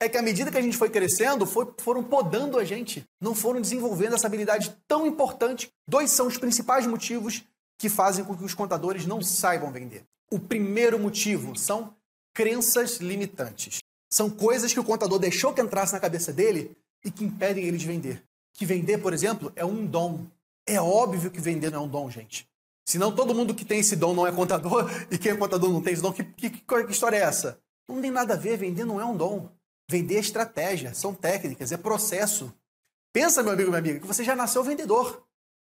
é que à medida que a gente foi crescendo, foi, foram podando a gente, não foram desenvolvendo essa habilidade tão importante. Dois são os principais motivos que fazem com que os contadores não saibam vender. O primeiro motivo são crenças limitantes. São coisas que o contador deixou que entrasse na cabeça dele e que impedem ele de vender. Que vender, por exemplo, é um dom. É óbvio que vender não é um dom, gente. Senão todo mundo que tem esse dom não é contador e quem é contador não tem esse dom. Que, que, que história é essa? Não tem nada a ver, vender não é um dom. Vender é estratégia, são técnicas, é processo. Pensa, meu amigo, minha amiga, que você já nasceu vendedor.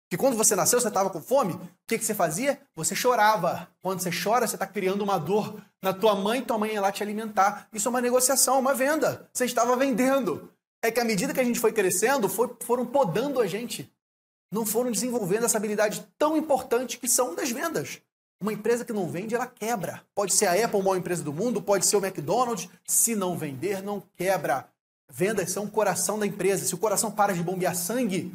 Que quando você nasceu, você estava com fome, o que, que você fazia? Você chorava. Quando você chora, você está criando uma dor na tua mãe, tua mãe ia lá te alimentar. Isso é uma negociação, uma venda. Você estava vendendo. É que à medida que a gente foi crescendo, foi, foram podando a gente. Não foram desenvolvendo essa habilidade tão importante que são das vendas. Uma empresa que não vende, ela quebra. Pode ser a Apple, a maior empresa do mundo, pode ser o McDonald's. Se não vender, não quebra. Vendas são o coração da empresa. Se o coração para de bombear sangue,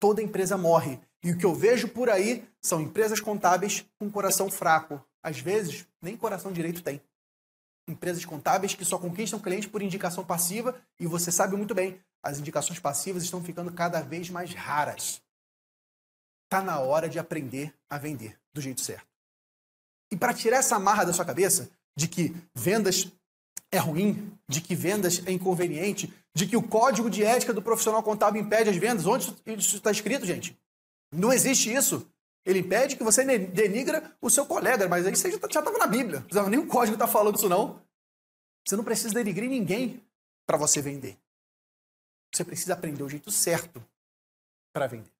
toda empresa morre. E o que eu vejo por aí são empresas contábeis com coração fraco. Às vezes, nem coração direito tem. Empresas contábeis que só conquistam clientes por indicação passiva e você sabe muito bem, as indicações passivas estão ficando cada vez mais raras. Está na hora de aprender a vender do jeito certo. E para tirar essa marra da sua cabeça de que vendas é ruim, de que vendas é inconveniente, de que o código de ética do profissional contábil impede as vendas, onde isso está escrito, gente? Não existe isso. Ele impede que você denigra o seu colega, mas aí você já estava tá, na Bíblia. Não nem o código está falando isso, não. Você não precisa denigrir ninguém para você vender. Você precisa aprender o jeito certo para vender.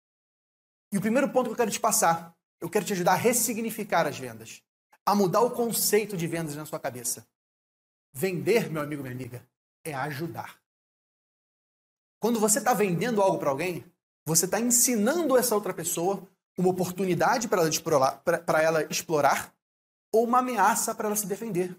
E o primeiro ponto que eu quero te passar, eu quero te ajudar a ressignificar as vendas a mudar o conceito de vendas na sua cabeça. Vender, meu amigo, minha amiga, é ajudar. Quando você está vendendo algo para alguém, você está ensinando essa outra pessoa uma oportunidade para ela, ela explorar ou uma ameaça para ela se defender.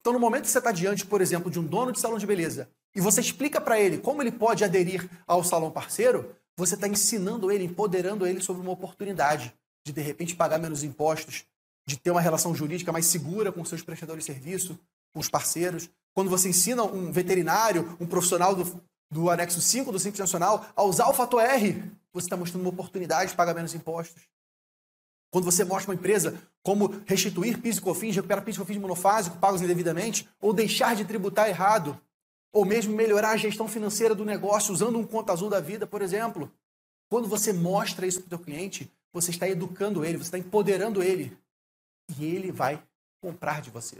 Então, no momento que você está diante, por exemplo, de um dono de salão de beleza e você explica para ele como ele pode aderir ao salão parceiro, você está ensinando ele, empoderando ele sobre uma oportunidade de, de repente, pagar menos impostos, de ter uma relação jurídica mais segura com seus prestadores de serviço, com os parceiros. Quando você ensina um veterinário, um profissional do, do anexo 5 do Simples Nacional a usar o fator R, você está mostrando uma oportunidade de pagar menos impostos. Quando você mostra uma empresa como restituir PIS e COFINS, recuperar PIS e COFINS monofásico pagos indevidamente, ou deixar de tributar errado, ou mesmo melhorar a gestão financeira do negócio usando um conta azul da vida, por exemplo. Quando você mostra isso para o seu cliente, você está educando ele, você está empoderando ele e ele vai comprar de você.